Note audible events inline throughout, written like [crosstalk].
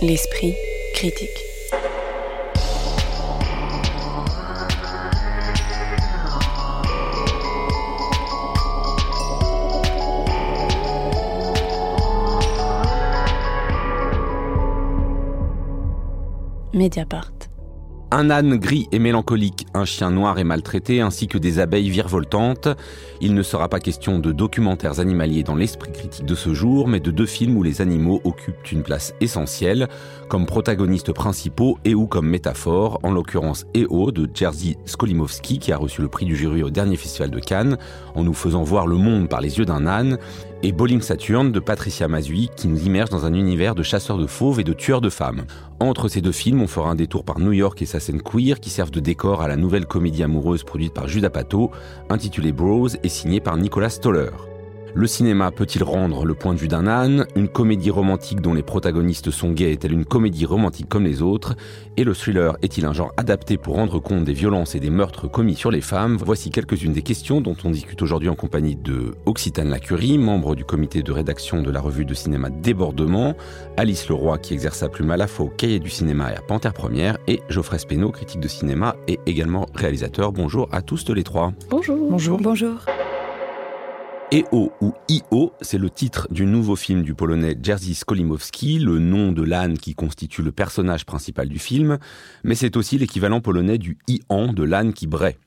L'esprit critique. Mediapart. Un âne gris et mélancolique, un chien noir et maltraité, ainsi que des abeilles virevoltantes. Il ne sera pas question de documentaires animaliers dans l'esprit critique de ce jour, mais de deux films où les animaux occupent une place essentielle, comme protagonistes principaux et ou comme métaphore, en l'occurrence EO de Jerzy Skolimowski, qui a reçu le prix du jury au dernier festival de Cannes, en nous faisant voir le monde par les yeux d'un âne, et Bowling Saturn de Patricia Mazui qui nous immerge dans un univers de chasseurs de fauves et de tueurs de femmes. Entre ces deux films, on fera un détour par New York et sa scène queer qui servent de décor à la nouvelle comédie amoureuse produite par Judas Pato, intitulée Bros et signée par Nicolas Stoller. Le cinéma peut-il rendre le point de vue d'un âne Une comédie romantique dont les protagonistes sont gays est-elle une comédie romantique comme les autres Et le thriller est-il un genre adapté pour rendre compte des violences et des meurtres commis sur les femmes? Voici quelques-unes des questions dont on discute aujourd'hui en compagnie de Occitane Lacurie, membre du comité de rédaction de la revue de cinéma Débordement, Alice Leroy qui exerce sa plume à la fois au Cahier du cinéma et à Panthère Première, et Geoffrey Spénaud, critique de cinéma et également réalisateur. Bonjour à tous les trois. Bonjour. Bonjour. Bonjour. EO ou IO, c'est le titre du nouveau film du polonais Jerzy Skolimowski, le nom de l'âne qui constitue le personnage principal du film, mais c'est aussi l'équivalent polonais du Ian de l'âne qui braie.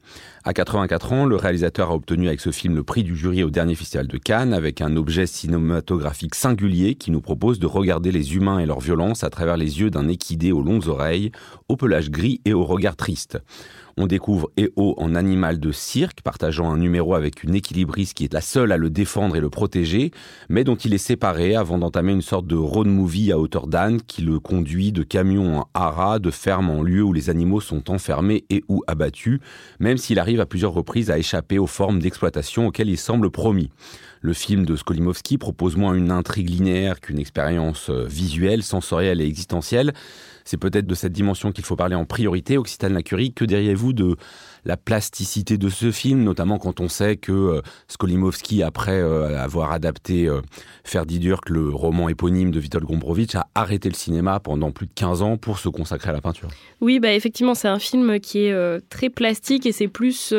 À 84 ans, le réalisateur a obtenu avec ce film le prix du jury au dernier festival de Cannes avec un objet cinématographique singulier qui nous propose de regarder les humains et leur violence à travers les yeux d'un équidé aux longues oreilles, au pelage gris et au regard triste. On découvre EO en animal de cirque, partageant un numéro avec une équilibriste qui est la seule à le défendre et le protéger, mais dont il est séparé avant d'entamer une sorte de road movie à hauteur d'âne qui le conduit de camion en haras, de ferme en lieu où les animaux sont enfermés et ou abattus, même s'il arrive à plusieurs reprises à échapper aux formes d'exploitation auxquelles il semble promis. Le film de Skolimowski propose moins une intrigue linéaire qu'une expérience euh, visuelle, sensorielle et existentielle. C'est peut-être de cette dimension qu'il faut parler en priorité. Occitane Lacurie, que diriez-vous de la plasticité de ce film, notamment quand on sait que euh, Skolimowski, après euh, avoir adapté euh, Ferdi Durk, le roman éponyme de Witold Gombrowicz, a arrêté le cinéma pendant plus de 15 ans pour se consacrer à la peinture? Oui, bah effectivement, c'est un film qui est très plastique et c'est plus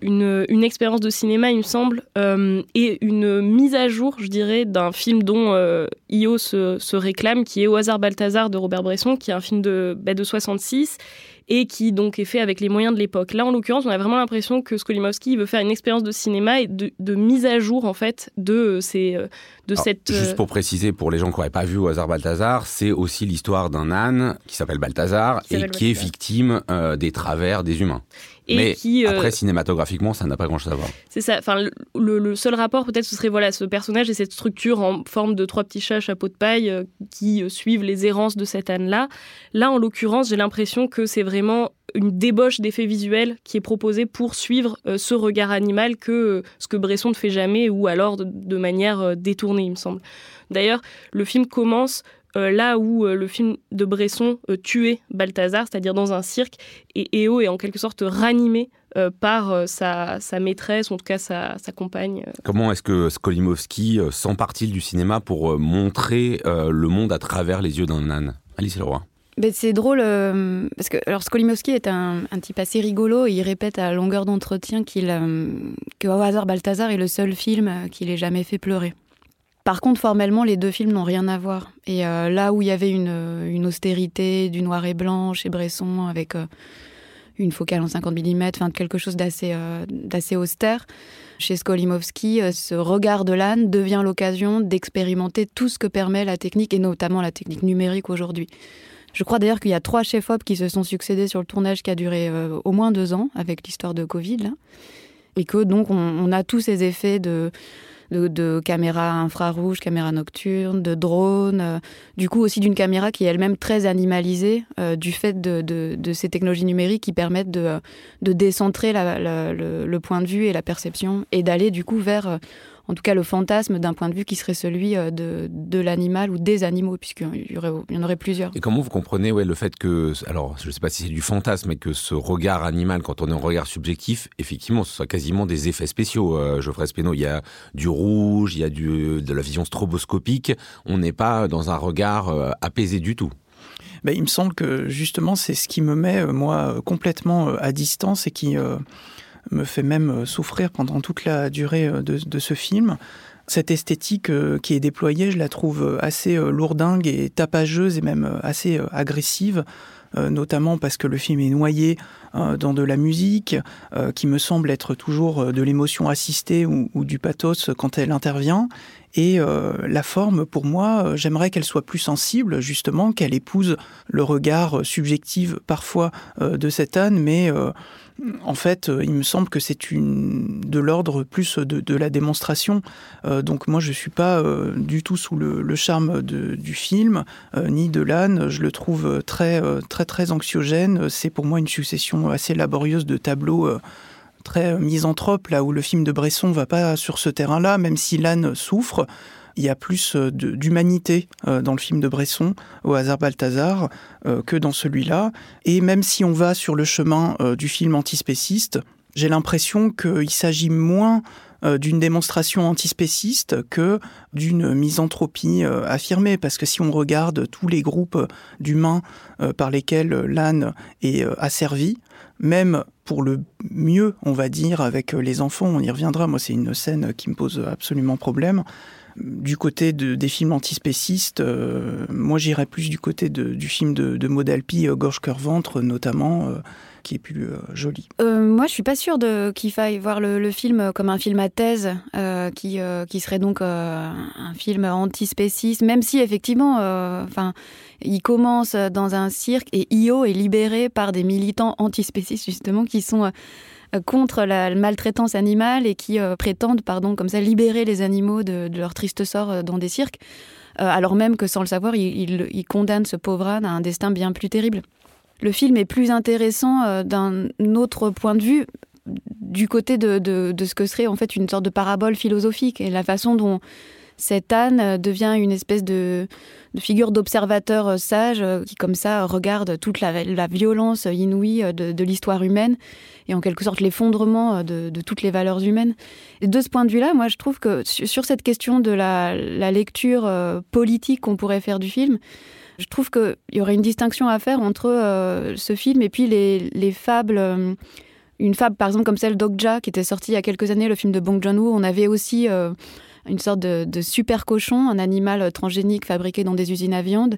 une, une expérience de cinéma, il me semble, euh, et une mise à jour, je dirais, d'un film dont euh, Io se, se, réclame, qui est Au hasard Balthazar de Robert Bresson, qui est un film de, bah, de 66 et qui donc est fait avec les moyens de l'époque. Là, en l'occurrence, on a vraiment l'impression que Skolimowski veut faire une expérience de cinéma et de, de mise à jour en fait de ces de Alors, cette. Juste pour préciser pour les gens qui n'auraient pas vu au hasard Balthazar, c'est aussi l'histoire d'un âne qui s'appelle Balthazar Qui et qui est victime euh, des travers des humains. Et Mais qui, euh, après, cinématographiquement, ça n'a pas grand-chose à voir. C'est ça. Enfin, le, seul rapport, peut-être, ce serait voilà ce personnage et cette structure en forme de trois petits chats à chapeau de paille euh, qui euh, suivent les errances de cette âne-là. Là, en l'occurrence, j'ai l'impression que c'est vraiment une débauche d'effets visuels qui est proposée pour suivre euh, ce regard animal que euh, ce que Bresson ne fait jamais ou alors de, de manière euh, détournée, il me semble. D'ailleurs, le film commence euh, là où euh, le film de Bresson euh, tuait Balthazar, c'est-à-dire dans un cirque, et Eo est en quelque sorte ranimé euh, par euh, sa, sa maîtresse, ou en tout cas sa, sa compagne. Comment est-ce que Skolimowski euh, s'empare-t-il du cinéma pour euh, montrer euh, le monde à travers les yeux d'un âne? Alice Leroy. Ben, c'est drôle euh, parce que alors Skolimowski est un, un type assez rigolo. et Il répète à longueur d'entretien qu'il euh, que au hasard Balthazar est le seul film qu'il ait jamais fait pleurer. Par contre, formellement, les deux films n'ont rien à voir. Et euh, là où il y avait une, euh, une austérité, du noir et blanc chez Bresson, avec euh, une focale en 50 mm, enfin quelque chose d'assez austère, chez Skolimowski, ce regard de l'âne devient l'occasion d'expérimenter tout ce que permet la technique, et notamment la technique numérique aujourd'hui. Je crois d'ailleurs qu'il y a trois chefs-op qui se sont succédés sur le tournage qui a duré au moins deux ans avec l'histoire de Covid. Et que donc on, on a tous ces effets de, de, de caméra infrarouge, caméra nocturne, de drone, euh, du coup aussi d'une caméra qui est elle-même très animalisée euh, du fait de, de, de ces technologies numériques qui permettent de, de décentrer la- la- le, le point de vue et la perception et d'aller du coup vers, euh, en tout cas le fantasme d'un point de vue qui serait celui euh, de, de l'animal ou des animaux, puisqu'il y, aurait, il y en aurait plusieurs. Et comment vous comprenez ouais, le fait que, alors je ne sais pas si c'est du fantasme, mais que ce regard animal, quand on est en regard subjectif, effectivement, ce soit quasiment des effets spéciaux. Euh, Geoffrey Spénaud, il y a du rouge, il y a du, de la vision stroboscopique, on n'est pas dans un regard euh, apaisé du tout. Ben, il me semble que justement c'est ce qui me met moi complètement à distance et qui me fait même euh, souffrir pendant toute la durée euh, de, ce film. Cette esthétique euh, qui est déployée, je la trouve assez lourdingue et tapageuse et même assez agressive. notamment parce que le film est noyé dans de la musique, qui me semble être toujours de l'émotion assistée ou, du pathos quand elle intervient. Et la forme, pour moi, j'aimerais qu'elle soit plus sensible, justement, qu'elle épouse le regard subjectif parfois de cette âne, mais en fait, euh, il me semble que c'est une de l'ordre plus de, la démonstration. Euh, donc moi, je suis pas euh, du tout sous le, charme du film ni de l'âne. Je le trouve très très très anxiogène. C'est pour moi une succession assez laborieuse de tableaux très misanthropes, là où le film de Bresson va pas sur ce terrain-là, même si l'âne souffre. Il y a plus euh, d'humanité euh, dans le film de Bresson, au hasard Balthazar, euh, que dans celui-là. Et même si on va sur le chemin du film antispéciste, j'ai l'impression qu'il s'agit moins d'une démonstration antispéciste que d'une misanthropie affirmée. Parce que si on regarde tous les groupes d'humains par lesquels l'âne est asservi, même pour le mieux, on va dire, avec les enfants, on y reviendra, moi c'est une scène qui me pose absolument problème, du côté des films antispécistes, euh, moi j'irais plus du côté du film de, de Modalpi, euh, Gorge Cœur Ventre notamment, euh, qui est plus joli. moi je suis pas sûre qu'il faille voir le, film comme un film à thèse, qui, qui serait donc un film antispéciste, même si effectivement, enfin, il commence dans un cirque et Io est libéré par des militants antispécistes justement qui sont euh, contre la maltraitance animale et qui euh, prétendent, pardon, comme ça, libérer les animaux de, leur triste sort euh, dans des cirques, alors même que sans le savoir, ils condamnent ce pauvre âne à un destin bien plus terrible. Le film est plus intéressant d'un autre point de vue, du côté de, ce que serait en fait une sorte de parabole philosophique et la façon dont cet âne devient une espèce de, figure d'observateur sage qui comme ça regarde toute la, violence inouïe de l'histoire humaine et en quelque sorte l'effondrement euh, de, toutes les valeurs humaines. De ce point de vue-là, moi je trouve que sur cette question de la, lecture euh, politique qu'on pourrait faire du film, je trouve qu'il y aurait une distinction à faire entre euh, ce film et puis les, fables. une fable, par exemple, comme celle d'Okja, qui était sortie il y a quelques années, le film de Bong Joon-ho. On avait aussi une sorte de, super cochon, un animal transgénique fabriqué dans des usines à viande,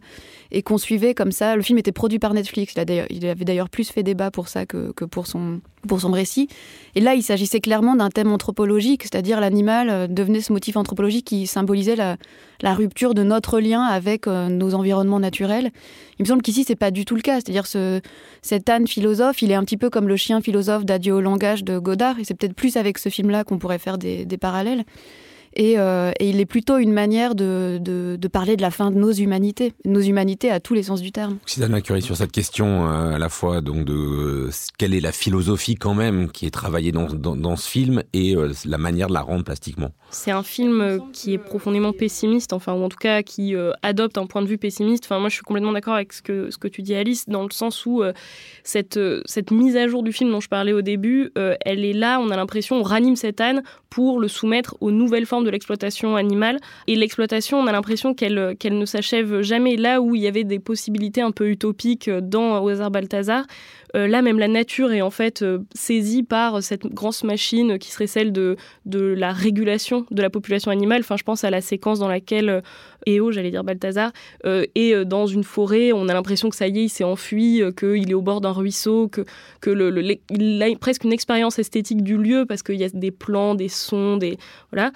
et qu'on suivait comme ça. Le film était produit par Netflix. Il, avait d'ailleurs plus fait débat pour ça que, pour, son, pour son récit. Et là, il s'agissait clairement d'un thème anthropologique, c'est-à-dire l'animal euh, devenait ce motif anthropologique qui symbolisait la, rupture de notre lien avec euh, nos environnements naturels. Il me semble qu'ici, c'est pas du tout le cas. C'est-à-dire ce, cet âne philosophe, il est un petit peu comme le chien philosophe d'Adieu au langage de Godard, et c'est peut-être plus avec ce film-là qu'on pourrait faire des parallèles. Euh, et, il est plutôt une manière de, parler de la fin de nos humanités, nos humanités à tous les sens du terme. Suzanne Curie, sur cette question euh, à la fois donc de euh, quelle est la philosophie quand même qui est travaillée dans, dans, ce film et la manière de la rendre plastiquement? C'est un film qui est profondément pessimiste, enfin ou en tout cas qui adopte un point de vue pessimiste. Enfin moi je suis complètement d'accord avec ce que ce que tu dis Alice dans le sens où cette cette mise à jour du film dont je parlais au début, elle est là, on a l'impression on ranime cette âne pour le soumettre aux nouvelles formes de l'exploitation animale. Et l'exploitation, on a l'impression qu'elle qu'elle ne s'achève jamais. Là où il y avait des possibilités un peu utopiques dans hasard Balthazar, euh, là même la nature est en fait euh, saisie par cette grosse machine qui serait celle de, de la régulation de la population animale. Enfin, je pense à la séquence dans laquelle euh, Eo, j'allais dire Balthazar, est dans une forêt. On a l'impression que ça y est, il s'est enfui, qu'il est au bord d'un ruisseau, que, que a presque une expérience esthétique du lieu parce qu'il y a des plans, des sons, des voilà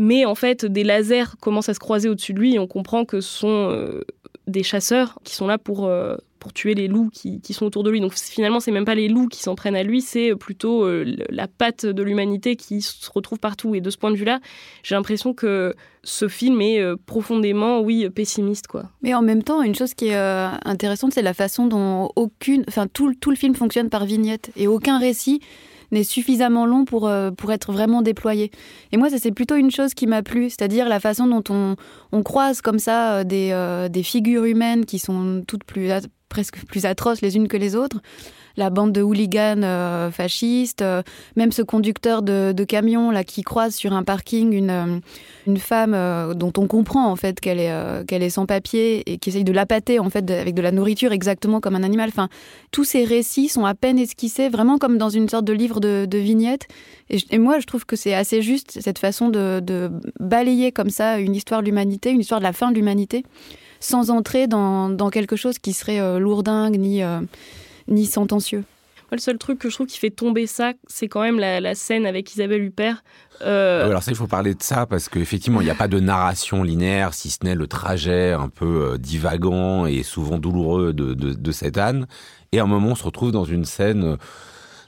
mais en fait des lasers commencent à se croiser au-dessus de lui et on comprend que ce sont euh, des chasseurs qui sont là pour, euh, pour tuer les loups qui, qui, sont autour de lui. Donc finalement, c'est même pas les loups qui s'en prennent à lui, c'est plutôt euh, la patte de l'humanité qui se retrouve partout. Et de ce point de vue-là, j'ai l'impression que ce film est profondément, oui, pessimiste, quoi. Mais en même temps, une chose qui est intéressante, c'est la façon dont aucune, enfin tout, tout le film fonctionne par vignette et aucun récit n'est suffisamment long pour, euh, pour être vraiment déployé. Et moi, ça c'est plutôt une chose qui m'a plu, c'est-à-dire la façon dont on, on croise comme ça euh, des, euh, des figures humaines qui sont toutes plus, presque plus atroces les unes que les autres la bande de hooligans euh, fascistes, euh, même ce conducteur de, camion là qui croise sur un parking une, euh, une femme dont on comprend en fait qu'elle est, qu'elle est sans papier et qui essaye de l'appâter en fait avec de la nourriture exactement comme un animal. Enfin, tous ces récits sont à peine esquissés, vraiment comme dans une sorte de livre de, vignettes. Et, moi, je trouve que c'est assez juste cette façon de, de balayer comme ça une histoire de l'humanité, une histoire de la fin de l'humanité sans entrer dans, dans, quelque chose qui serait lourdingue ni, ni sentencieux. le seul truc que je trouve qui fait tomber ça, c'est quand même la, scène avec Isabelle Huppert. Euh, alors ça, il faut parler de ça parce qu'effectivement, il n'y a pas de narration linéaire, si ce n'est le trajet un peu euh, divagant et souvent douloureux de, de, cette âne. Et à un moment, on se retrouve dans une scène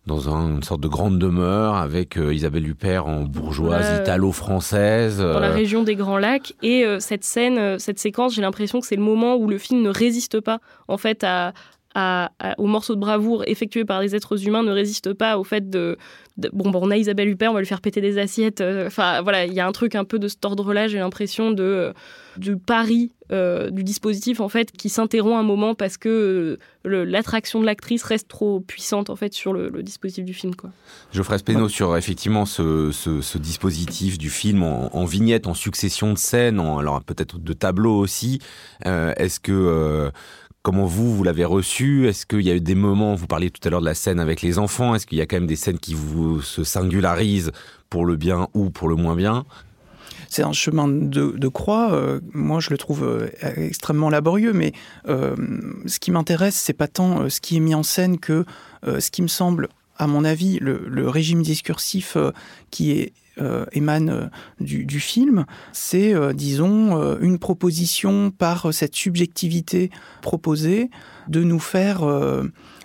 euh, dans une sorte de grande demeure avec Isabelle Huppert en bourgeoise italo-française. Dans la région des Grands Lacs. Et cette scène, cette séquence, j'ai l'impression que c'est le moment où le film ne résiste pas en fait à, aux morceaux de bravoure effectués par des êtres humains ne résiste pas au fait de, bon, bon, on a Isabelle Huppert, on va lui faire péter des assiettes. Euh, enfin voilà, il y a un truc un peu de cet ordre-là. J'ai l'impression de euh, du pari euh, du dispositif en fait qui s'interrompt un moment parce que l'attraction de l'actrice reste trop puissante en fait sur le, dispositif du film quoi. Geoffrey Speno sur effectivement ce, dispositif du film en, en, vignette, en succession de scènes, alors peut-être de tableaux aussi. Est-ce que Comment vous, vous l'avez reçu? Est-ce qu'il y a eu des moments, vous parliez tout à l'heure de la scène avec les enfants, est-ce qu'il y a quand même des scènes qui vous se singularisent pour le bien ou pour le moins bien? C'est un chemin de, croix. Euh, moi, je le trouve euh, extrêmement laborieux, mais euh, ce qui m'intéresse, c'est pas tant ce qui est mis en scène que ce qui me semble, à mon avis, le régime discursif qui est euh, émane euh, du, film, c'est, euh, disons, une proposition par cette subjectivité proposée de nous faire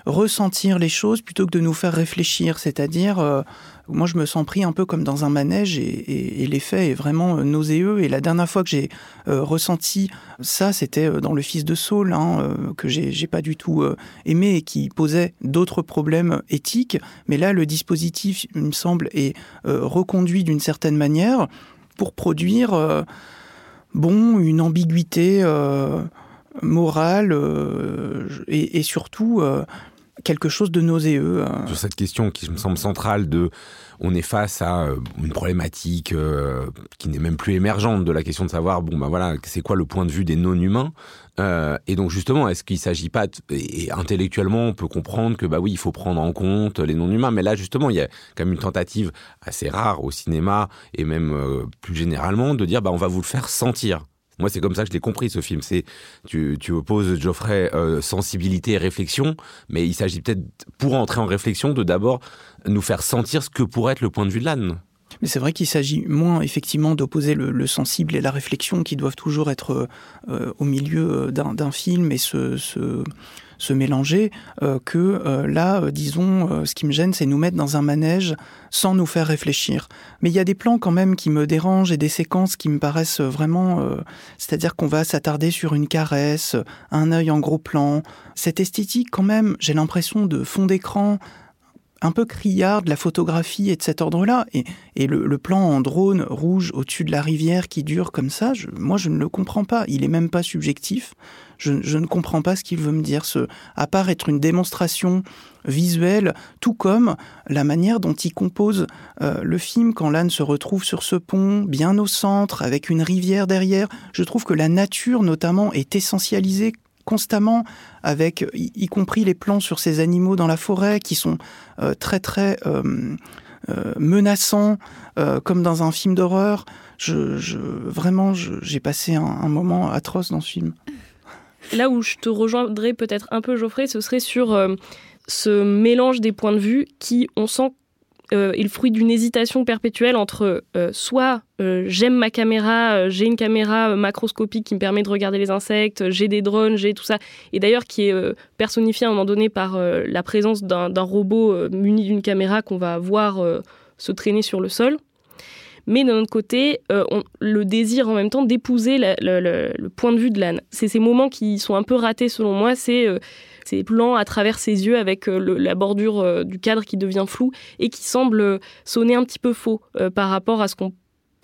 ressentir les choses plutôt que de nous faire réfléchir. C'est-à-dire, moi, je me sens pris un peu comme dans un manège et, l'effet est vraiment euh, nauséeux. Et la dernière fois que j'ai euh, ressenti ça, c'était euh, dans Le Fils de Saul, hein, que j'ai pas du tout aimé et qui posait d'autres problèmes éthiques. Mais là, le dispositif, il me semble, est reconduit d'une certaine manière pour produire, bon, une ambiguïté morale et, surtout quelque chose de nauséeux. Sur cette question qui me semble centrale de on est face à euh, une problématique euh, qui n'est même plus émergente de la question de savoir bon ben voilà c'est quoi le point de vue des non-humains euh, et donc justement est-ce qu'il s'agit pas et intellectuellement on peut comprendre que bah oui il faut prendre en compte les non-humains mais là justement il y a quand même une tentative assez rare au cinéma et même plus généralement de dire bah on va vous le faire sentir moi, c'est comme ça que je l'ai compris, ce film. C'est tu, tu opposes, Geoffrey, euh, sensibilité et réflexion, mais il s'agit peut-être, pour entrer en réflexion, de d'abord nous faire sentir ce que pourrait être le point de vue de l'âne. Mais c'est vrai qu'il s'agit moins effectivement d'opposer le, sensible et la réflexion qui doivent toujours être euh, au milieu d'un film et se, se, se mélanger, euh, que euh, là, euh, disons, ce qui me gêne, c'est nous mettre dans un manège sans nous faire réfléchir. Mais il y a des plans quand même qui me dérangent et des séquences qui me paraissent vraiment... C'est-à-dire qu'on va s'attarder sur une caresse, un œil en gros plan. Cette esthétique quand même, j'ai l'impression de fond d'écran un peu criard de la photographie et de cet ordre-là. Et, et le, plan en drone rouge au-dessus de la rivière qui dure comme ça, moi je ne le comprends pas. Il est même pas subjectif. Je, ne comprends pas ce qu'il veut me dire, ce, à part être une démonstration visuelle, tout comme la manière dont il compose euh, le film quand l'âne se retrouve sur ce pont, bien au centre, avec une rivière derrière. Je trouve que la nature, notamment, est essentialisée constamment, avec y, compris les plans sur ces animaux dans la forêt qui sont euh, très très euh, euh, menaçants, comme dans un film d'horreur. Je, vraiment, j'ai passé un, moment atroce dans ce film. Là où je te rejoindrais peut-être un peu, Geoffrey, ce serait sur ce mélange des points de vue qui, on sent, euh, est fruit d'une hésitation perpétuelle entre euh, soit euh, j'aime ma caméra, j'ai une caméra macroscopique qui me permet de regarder les insectes, j'ai des drones, j'ai tout ça, et d'ailleurs qui est personnifié à un moment donné par la présence d'un robot muni d'une caméra qu'on va voir se traîner sur le sol. Mais d'un autre côté, on, le désir en même temps d'épouser le, point de vue de l'âne. C'est ces moments qui sont un peu ratés selon moi, c'est ces plans à travers ses yeux avec la bordure du cadre qui devient flou et qui semble sonner un petit peu faux par rapport à ce qu'on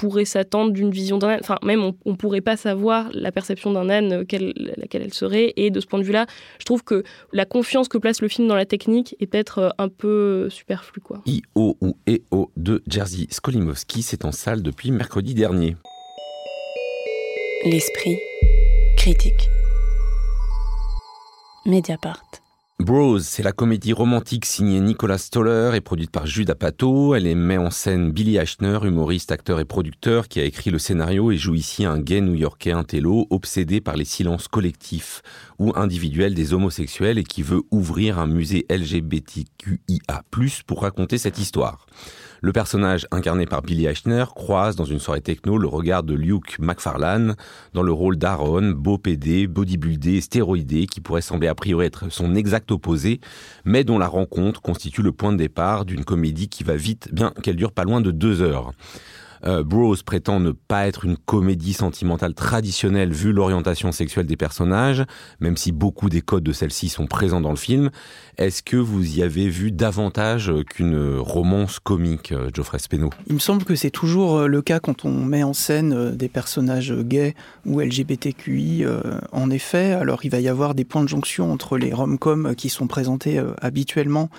pourrait s'attendre d'une vision d'un âne. Enfin, même on, ne pourrait pas savoir la perception d'un âne, euh, laquelle elle serait. Et de ce point de vue-là, je trouve que la confiance que place le film dans la technique est peut-être euh, un peu superflue. Quoi. I.O. ou E.O. de Jerzy Skolimowski, c'est en salle depuis mercredi dernier. L'esprit critique. Mediapart. Bros, c'est la comédie romantique signée Nicolas Stoller et produite par Judas Pato. Elle met en scène Billy Ashner, humoriste, acteur et producteur, qui a écrit le scénario et joue ici un gay new-yorkais intello obsédé par les silences collectifs ou individuels des homosexuels et qui veut ouvrir un musée LGBTQIA+, pour raconter cette histoire. Le personnage incarné par Billy Eichner croise dans une soirée techno le regard de Luke McFarlane dans le rôle d'Aaron, beau PD, bodybuildé, stéroïdé, qui pourrait sembler a priori être son exact opposé, mais dont la rencontre constitue le point de départ d'une comédie qui va vite, bien qu'elle dure pas loin de deux heures. Euh, Bros prétend ne pas être une comédie sentimentale traditionnelle vu l'orientation sexuelle des personnages, même si beaucoup des codes de celle-ci sont présents dans le film. Est-ce que vous y avez vu davantage qu'une romance comique, euh, Geoffrey Speno Il me semble que c'est toujours euh, le cas quand on met en scène des personnages gays ou LGBTQI. En effet, alors il va y avoir des points de jonction entre les rom-coms qui sont présentés habituellement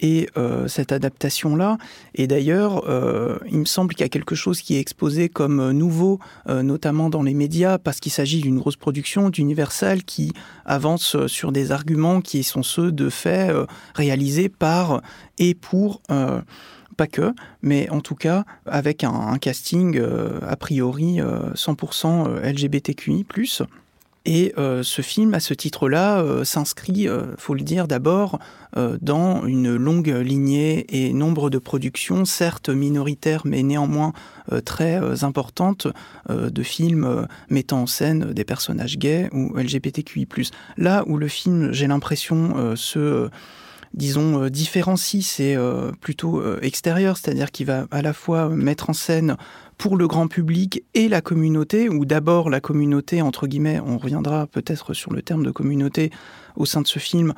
et euh, cette adaptation-là. Et d'ailleurs, euh, il me semble qu'il y a quelque chose qui est exposé comme nouveau, euh, notamment dans les médias, parce qu'il s'agit d'une grosse production d'Universal qui avance sur des arguments qui sont ceux de faits réalisés par et pour pas que, mais en tout cas avec un casting a priori 100% LGBTQI+. Et euh, ce film, à ce titre-là, euh, s'inscrit, euh, faut le dire d'abord, dans une longue lignée et nombre de productions, certes minoritaires, mais néanmoins très importantes, de films mettant en scène des personnages gays ou LGBTQI+. Là où le film, j'ai l'impression, se disons, différencie, c'est plutôt extérieur, c'est-à-dire qu'il va à la fois mettre en scène pour le grand public et la communauté, ou d'abord la communauté, entre guillemets, on reviendra peut-être sur le terme de communauté au sein de ce film,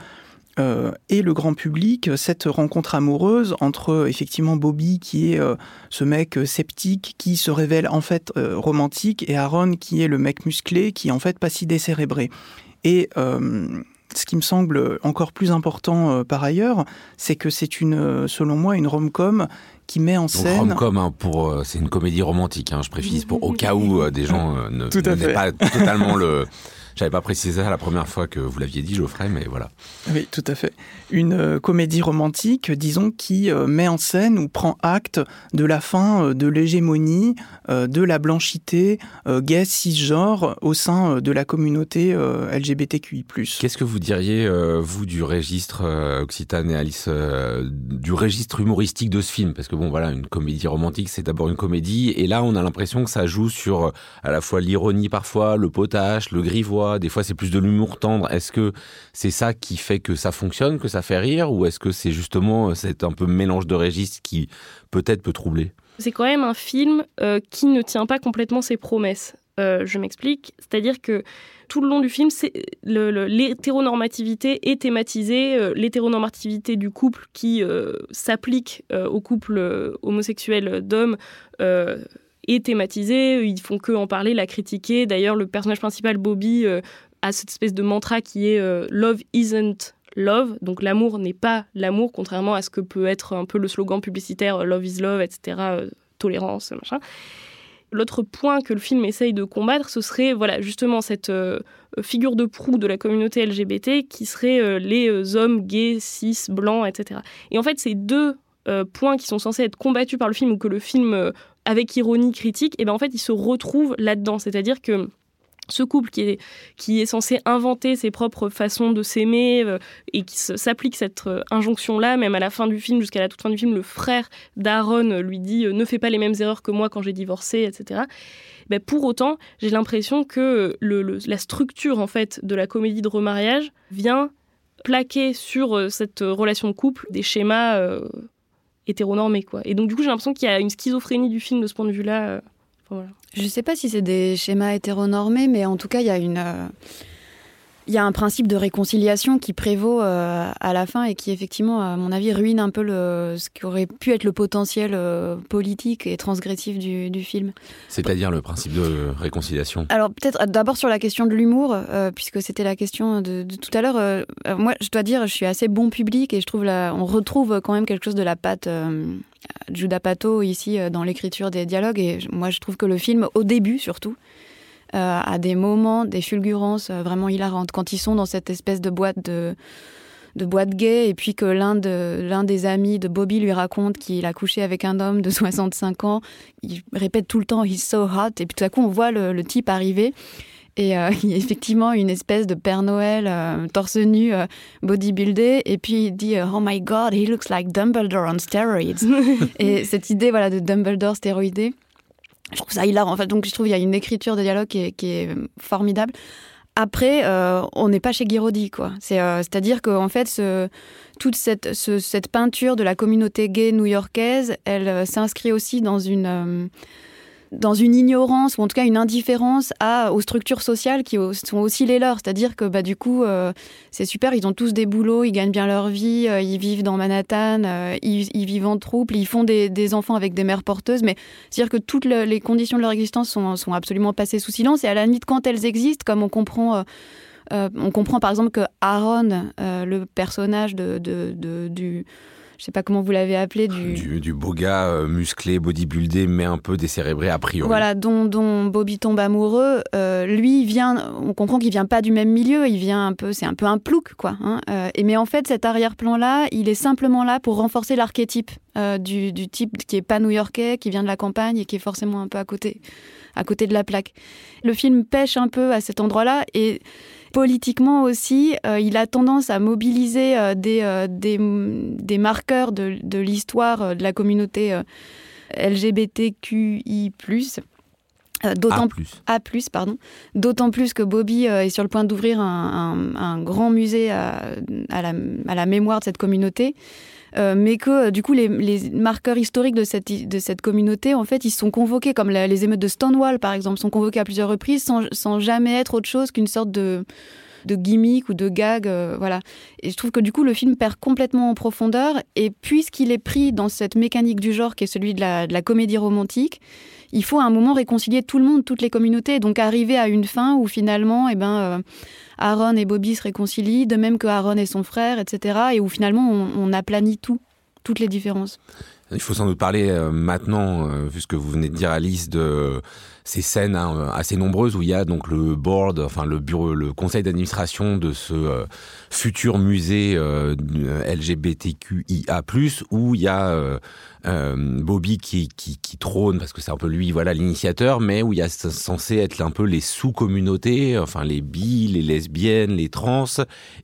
euh, et le grand public, cette rencontre amoureuse entre effectivement Bobby qui est euh, ce mec sceptique qui se révèle en fait euh, romantique et Aaron qui est le mec musclé qui en fait pas si décérébré. Et ce qui me semble encore plus important par ailleurs, c'est que c'est une, selon moi, une rom-com qui met en scène. Rom-com, hein, pour, euh, c'est une comédie romantique, hein, je précise, pour au cas où euh, des gens euh, ne, [laughs] ne pas totalement le. J'avais pas précisé ça la première fois que vous l'aviez dit, Geoffrey, mais voilà. Oui, tout à fait. Une euh, comédie romantique, disons, qui euh, met en scène ou prend acte de la fin euh, de l'hégémonie de la blanchité gay cisgenre au sein de la communauté LGBTQI+. Qu'est-ce que vous diriez, vous, du registre Occitane et Alice, du registre humoristique de ce film? Parce que bon, voilà, une comédie romantique, c'est d'abord une comédie, et là, on a l'impression que ça joue sur à la fois l'ironie parfois, le potache, le grivois, des fois c'est plus de l'humour tendre. Est-ce que c'est ça qui fait que ça fonctionne, que ça fait rire, ou est-ce que c'est justement euh, cet un peu mélange de registres qui peut-être peut troubler? C'est quand même un film euh, qui ne tient pas complètement ses promesses. Euh, je m'explique, c'est-à-dire que tout le long du film, c'est l'hétéronormativité est thématisée, l'hétéronormativité du couple qui s'applique au couple homosexuel d'hommes est thématisé, ils font que en parler, la critiquer. D'ailleurs, le personnage principal, Bobby, euh, a cette espèce de mantra qui est euh, Love isn't love, donc l'amour n'est pas l'amour, contrairement à ce que peut être un peu le slogan publicitaire Love is love, etc., euh, tolérance, machin. L'autre point que le film essaye de combattre, ce serait voilà justement cette figure de proue de la communauté LGBT qui serait les hommes gays, cis, blancs, etc. Et en fait, ces deux points qui sont censés être combattus par le film ou que le film avec ironie critique, et ben en fait, il se retrouve là-dedans. C'est-à-dire que ce couple qui est, qui est censé inventer ses propres façons de s'aimer euh, et qui s'applique cette euh, injonction-là, même à la fin du film, jusqu'à la toute fin du film, le frère d'Aaron lui dit euh, ne fais pas les mêmes erreurs que moi quand j'ai divorcé, etc. Ben, pour autant, j'ai l'impression que le, la structure en fait de la comédie de remariage vient plaquer sur cette relation de couple des schémas hétéronormé quoi. Et donc du coup j'ai l'impression qu'il y a une schizophrénie du film de ce point de vue-là. Voilà. Je sais pas si c'est des schémas hétéronormés, mais en tout cas il y a une il y a un principe de réconciliation qui prévaut euh, à la fin et qui effectivement, à mon avis, ruine un peu le, ce qui aurait pu être le potentiel euh, politique et transgressif du, du film. C'est-à-dire le principe de réconciliation Alors peut-être d'abord sur la question de l'humour, euh, puisque c'était la question de, de tout à l'heure. moi, je dois dire, je suis assez bon public et je trouve là, on retrouve quand même quelque chose de la patte Judah Pato ici dans l'écriture des dialogues. Et moi, je trouve que le film, au début surtout, euh, à des moments, des fulgurances euh, vraiment hilarantes. Quand ils sont dans cette espèce de boîte de, de boîte gay et puis que l'un de l'un des amis de Bobby lui raconte qu'il a couché avec un homme de [laughs] 65 ans, il répète tout le temps he's so hot. Et puis tout à coup on voit le, type arriver. Et euh, [laughs] il y a effectivement une espèce de Père Noël torse nu bodybuildé. Et puis il dit oh my god he looks like Dumbledore on steroids. [laughs] Et cette idée voilà de Dumbledore stéroïdé je trouve ça hilarant. Donc, je trouve qu'il y a une écriture de dialogue qui est, formidable. Après, euh, on n'est pas chez Guiraudy, quoi. Euh, à dire qu'en fait, toute cette, cette, peinture de la communauté gay new-yorkaise, elle euh, s'inscrit aussi dans une dans une ignorance ou en tout cas une indifférence aux structures sociales qui sont aussi les leurs. C'est-à-dire que bah, du coup, euh, c'est super, ils ont tous des boulots, ils gagnent bien leur vie, euh, ils vivent dans Manhattan, euh, ils, vivent en troupe, ils font des, enfants avec des mères porteuses, mais c'est-à-dire que toutes les conditions de leur existence sont, absolument passées sous silence et à la limite, quand elles existent, comme on comprend... on comprend par exemple que Aaron, le personnage de du, je sais pas comment vous l'avez appelé, du... du... beau gars euh, musclé, bodybuildé, mais un peu décérébré a priori. Voilà, dont, dont Bobby tombe amoureux. Euh, lui, vient, on comprend qu'il vient pas du même milieu, il vient un peu, c'est un peu un plouc, quoi. Hein, euh, et mais en fait, cet arrière-plan-là, il est simplement là pour renforcer l'archétype du, du, type qui est pas new-yorkais, qui vient de la campagne et qui est forcément un peu à côté, à côté de la plaque. Le film pêche un peu à cet endroit-là et Politiquement aussi, euh, il a tendance à mobiliser euh, euh, des, marqueurs de, de l'histoire de la communauté LGBTQI+. D'autant plus. A+, pardon. D'autant plus que Bobby est sur le point d'ouvrir un, un, grand musée à, à, la, à, la, mémoire de cette communauté. Euh, mais que euh, du coup les, marqueurs historiques de cette, de cette communauté, en fait, ils sont convoqués, comme les émeutes de Stonewall par exemple, sont convoqués à plusieurs reprises sans, sans jamais être autre chose qu'une sorte de, de gimmick ou de gag, euh, voilà. Et je trouve que du coup le film perd complètement en profondeur. Et puisqu'il est pris dans cette mécanique du genre qui est celui de la, comédie romantique, il faut à un moment réconcilier tout le monde, toutes les communautés, donc arriver à une fin où finalement, eh ben, Aaron et Bobby se réconcilient, de même que Aaron et son frère, etc. Et où finalement on, on aplanit tout, toutes les différences. Il faut sans doute parler euh, maintenant, euh, vu ce que vous venez de dire Alice, de ces scènes hein, assez nombreuses où il y a donc le board, enfin le bureau, le conseil d'administration de ce euh, futur musée LGBTQIA+, où il y a euh, Bobby qui, qui, qui, trône parce que c'est un peu lui voilà l'initiateur mais où il y a censé être un peu les sous-communautés enfin les bi les lesbiennes les trans.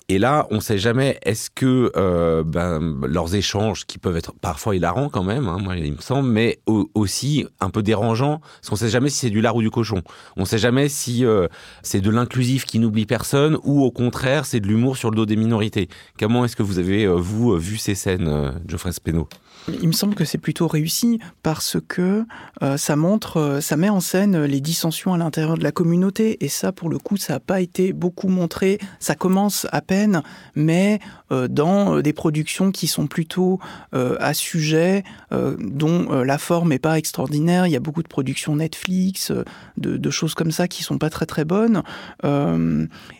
Et là on sait jamais est-ce que euh, ben, leurs échanges qui peuvent être parfois hilarants quand même hein, moi il me semble mais aussi un peu dérangeants parce qu'on sait jamais si c'est du lard ou du cochon. On sait jamais si euh, c'est de l'inclusif qui n'oublie personne ou au contraire c'est de l'humour sur le dos des minorités. Comment est-ce que vous avez euh, vous vu ces scènes Geoffrey Speno? Il me semble que c'est plutôt réussi parce que euh, ça montre, euh, ça met en scène les dissensions à l'intérieur de la communauté et ça, pour le coup, ça n'a pas été beaucoup montré. Ça commence à peine, mais euh, dans des productions qui sont plutôt à sujet, dont la forme n'est pas extraordinaire. Il y a beaucoup de productions Netflix, de, de, choses comme ça qui sont pas très très bonnes.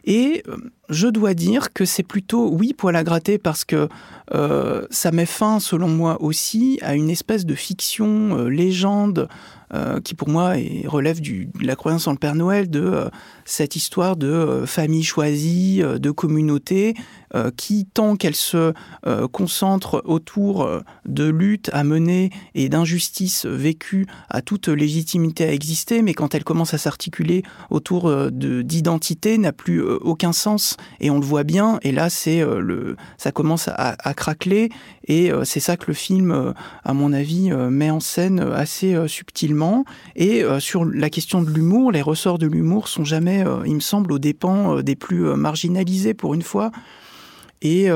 et je dois dire que c'est plutôt, oui, poil à gratter, parce que euh, ça met fin, selon moi aussi, à une espèce de fiction, euh, légende, euh, qui pour moi relève du, de la croyance en le Père Noël, de cette histoire de famille choisie, de communauté, qui, tant qu'elle se concentre autour de luttes à mener et d'injustices vécues, a toute légitimité à exister, mais quand elle commence à s'articuler autour d'identité, n'a plus aucun sens et on le voit bien. Et là, c'est euh, le, ça commence à, craqueler et euh, c'est ça que le film, euh, à mon avis, met en scène assez subtilement. Et sur la question de l'humour, les ressorts de l'humour sont jamais, il me semble, aux dépens des plus marginalisés pour une fois. Et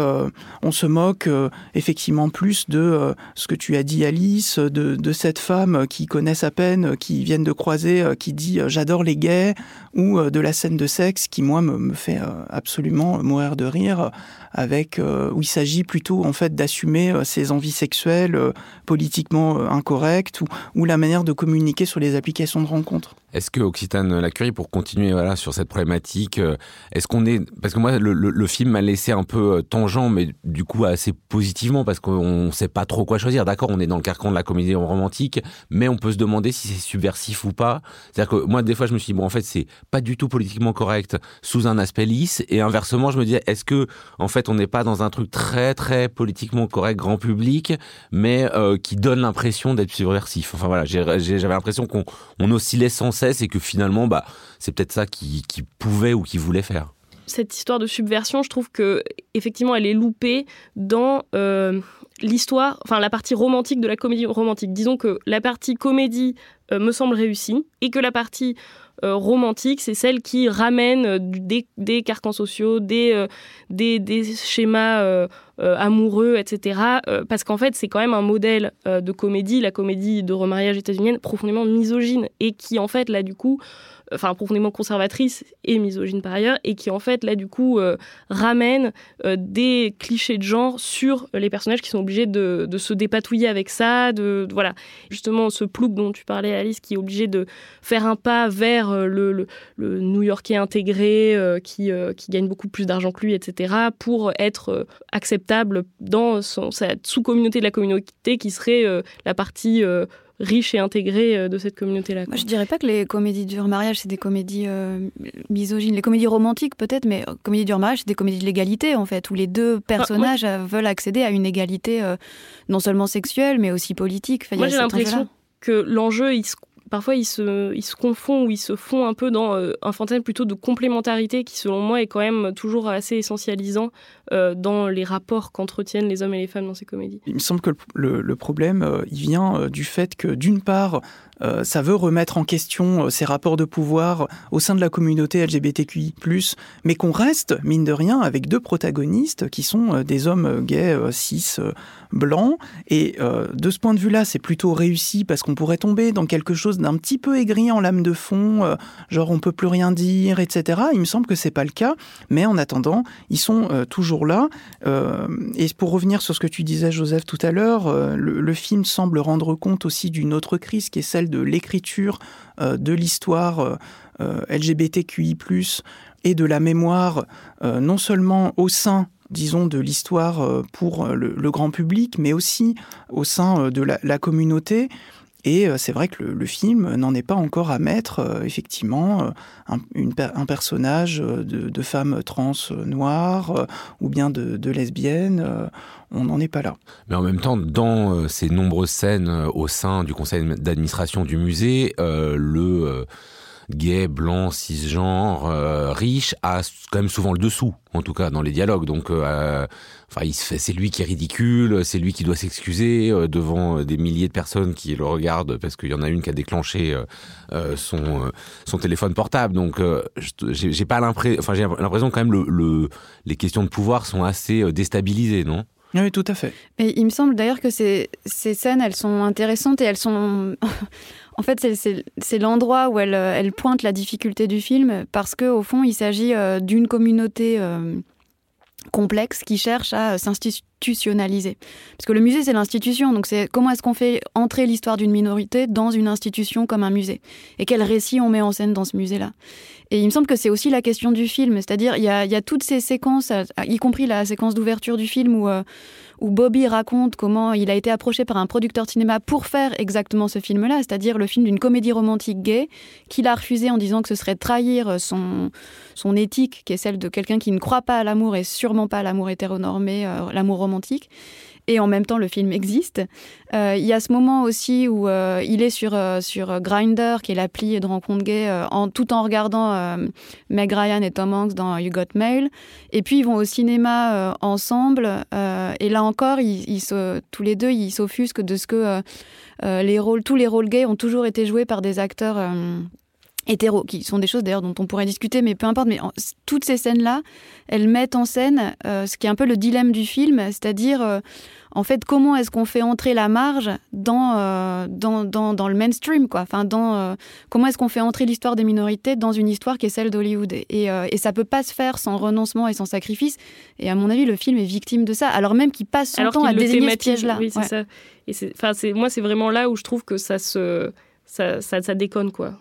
on se moque effectivement plus de ce que tu as dit Alice, de, cette femme qui connaissent à peine, qui viennent de croiser, qui dit j'adore les gays, ou de la scène de sexe qui moi me, me fait absolument mourir de rire avec où il s'agit plutôt en fait d'assumer ses envies sexuelles politiquement incorrectes ou, ou la manière de communiquer sur les applications de rencontres. Est-ce que Occitane Lacurie, pour continuer voilà, sur cette problématique, euh, est-ce qu'on est. Parce que moi, le, film m'a laissé un peu euh, tangent, mais du coup assez positivement, parce qu'on ne sait pas trop quoi choisir. D'accord, on est dans le carcan de la comédie romantique, mais on peut se demander si c'est subversif ou pas. C'est-à-dire que moi, des fois, je me suis dit, bon, en fait, c'est pas du tout politiquement correct sous un aspect lisse, et inversement, je me disais, est-ce que, en fait, on n'est pas dans un truc très, très politiquement correct, grand public, mais euh, qui donne l'impression d'être subversif Enfin voilà, j'avais l'impression qu'on on oscillait sans c'est que finalement, bah, c'est peut-être ça qui, pouvait ou qui voulait faire. Cette histoire de subversion, je trouve que effectivement, elle est loupée dans euh, l'histoire, enfin la partie romantique de la comédie romantique. Disons que la partie comédie euh, me semble réussie et que la partie euh, romantique, c'est celle qui ramène des, carcans sociaux, des, des, schémas amoureux, etc. parce qu'en fait, c'est quand même un modèle de comédie, la comédie de remariage états-unienne, profondément misogyne et qui, en fait, là, du coup, enfin profondément conservatrice et misogyne par ailleurs, et qui en fait là du coup euh, ramène euh, des clichés de genre sur les personnages qui sont obligés de, se dépatouiller avec ça, de, voilà justement ce plouc dont tu parlais Alice qui est obligé de faire un pas vers euh, le New-Yorkais intégré qui, qui gagne beaucoup plus d'argent que lui, etc. pour être acceptable dans son, sa sous-communauté de la communauté qui serait la partie riche et intégrée euh, de cette communauté-là. Moi, je dirais pas que les comédies du remariage, c'est des comédies euh, misogynes. Les comédies romantiques, peut-être, mais euh, comédies du remariage, c'est des comédies de l'égalité, en fait, où les deux personnages veulent accéder à une égalité non seulement sexuelle, mais aussi politique. moi, j'ai l'impression que l'enjeu, il se parfois ils se, confondent ou ils se font un peu dans euh, un fantasme plutôt de complémentarité qui, selon moi, est quand même toujours assez essentialisant euh, dans les rapports qu'entretiennent les hommes et les femmes dans ces comédies. Il me semble que le, problème, euh, il vient du fait que, d'une part, ça veut remettre en question ces rapports de pouvoir au sein de la communauté LGBTQI+, mais qu'on reste, mine de rien, avec deux protagonistes qui sont des hommes gays, cis, blancs. Et de ce point de vue-là, c'est plutôt réussi parce qu'on pourrait tomber dans quelque chose d'un petit peu aigri en lame de fond, euh, genre on peut plus rien dire, etc. Il me semble que c'est pas le cas, mais en attendant, ils sont euh, toujours là. Euh, et pour revenir sur ce que tu disais, Joseph, tout à l'heure, le, film semble rendre compte aussi d'une autre crise qui est celle de l'écriture de l'histoire LGBTQI+, et de la mémoire, non seulement au sein disons, de l'histoire pour le, grand public, mais aussi au sein de la communauté. Et euh, c'est vrai que le, film n'en est pas encore à mettre, euh, effectivement, euh, un, personnage de, femme trans noire ou bien de, de lesbienne. on n'en est pas là. Mais en même temps, dans ces nombreuses scènes au sein du conseil d'administration du musée, le gay, blanc, cisgenre, euh, riche, a quand même souvent le dessous, en tout cas dans les dialogues. Donc, euh, enfin, il fait, c'est lui qui est ridicule, c'est lui qui doit s'excuser euh, devant des milliers de personnes qui le regardent parce qu'il y en a une qui a déclenché son son téléphone portable. Donc, j'ai pas l'impression, enfin, j'ai l'impression quand même le, le, les questions de pouvoir sont assez déstabilisées, non? Oui, tout à fait. Et il me semble d'ailleurs que ces, scènes, elles sont intéressantes et elles sont [laughs] en fait, c'est l'endroit où elle, euh, elle, pointe la difficulté du film parce qu'au fond, il s'agit euh, d'une communauté euh, complexe qui cherche à s'institutionnaliser. Parce que le musée, c'est l'institution. Donc, c'est comment est-ce qu'on fait entrer l'histoire d'une minorité dans une institution comme un musée? Et quel récit on met en scène dans ce musée-là? Et il me semble que c'est aussi la question du film. C'est-à-dire, il y a, y a, toutes ces séquences, y compris la séquence d'ouverture du film où où Bobby raconte comment il a été approché par un producteur cinéma pour faire exactement ce film-là, c'est-à-dire le film d'une comédie romantique gay, qu'il a refusé en disant que ce serait trahir son, son éthique, qui est celle de quelqu'un qui ne croit pas à l'amour et sûrement pas à l'amour hétéronormé, euh, l'amour romantique et en même temps le film existe. Euh, il y a ce moment aussi où euh, il est sur, euh, sur Grindr, qui est l'appli de rencontre gay, en, tout en regardant Meg Ryan et Tom Hanks dans You Got Mail. Et puis ils vont au cinéma ensemble. et là encore, tous les deux, ils s'offusquent de ce que les rôles, tous les rôles gays ont toujours été joués par des acteurs hétéro, qui sont des choses d'ailleurs dont on pourrait discuter, mais peu importe. Mais toutes ces scènes-là, elles mettent en scène ce qui est un peu le dilemme du film, c'est-à-dire en fait, comment est-ce qu'on fait entrer la marge dans, euh, dans, dans, le mainstream quoi enfin, dans, euh, Comment est-ce qu'on fait entrer l'histoire des minorités dans une histoire qui est celle d'Hollywood et, euh, et, ça peut pas se faire sans renoncement et sans sacrifice. Et à mon avis, le film est victime de ça, alors même qu'il passe son temps à désigner ce piège-là. Oui, c'est ça. Et moi, c'est vraiment là où je trouve que ça se... Ça, ça, ça déconne, quoi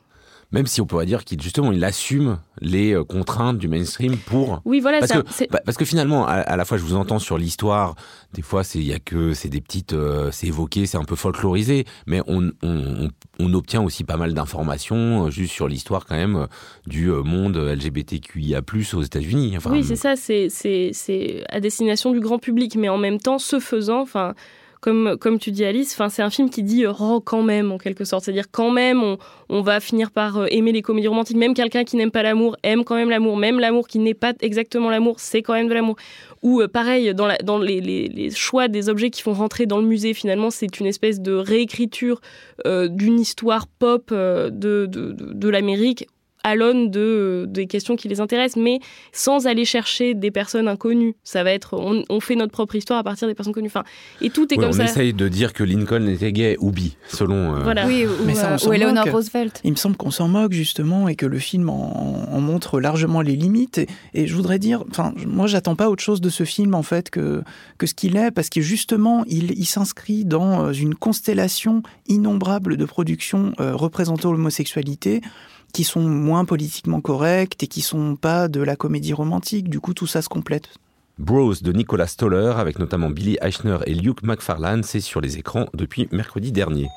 même si on pourrait dire qu'il justement il assume les euh, contraintes du mainstream pour. Oui voilà parce que bah, parce que finalement à, la fois je vous entends sur l'histoire. Des fois c'est il y a que c'est des petites euh, c'est évoqué c'est un peu folklorisé. Mais on, on, on obtient aussi pas mal d'informations euh, juste sur l'histoire quand même du monde LGBTQIA+ aux États-Unis. Enfin, oui c'est ça c'est c'est c'est à destination du grand public. Mais en même temps ce faisant enfin comme, comme tu dis Alice, c'est un film qui dit oh, quand même en quelque sorte. C'est-à-dire quand même on, on, va finir par euh, aimer les comédies romantiques. Même quelqu'un qui n'aime pas l'amour aime quand même l'amour. Même l'amour qui n'est pas exactement l'amour, c'est quand même de l'amour. Ou euh, pareil, dans, dans les, les, choix des objets qui font rentrer dans le musée, finalement, c'est une espèce de réécriture d'une histoire pop de, de l'Amérique à l'aune de, des questions qui les intéressent, mais sans aller chercher des personnes inconnues. Ça va être, on, fait notre propre histoire à partir des personnes connues. Enfin, et tout est comme ça. On essaye de dire que Lincoln était gay ou bi, selon. Euh, voilà. Oui, ou, mais ça, euh, Eleanor Roosevelt. Il me semble qu'on s'en moque justement et que le film en, montre largement les limites. Et, je voudrais dire, enfin, moi, j'attends pas autre chose de ce film en fait que que ce qu'il est, parce que justement, il, il s'inscrit dans euh, une constellation innombrable de productions représentant l'homosexualité qui sont moins politiquement correctes et qui sont pas de la comédie romantique. Du coup, tout ça se complète. Bros de Nicolas Stoller, avec notamment Billy Eichner et Luke McFarlane, c'est sur les écrans depuis mercredi dernier.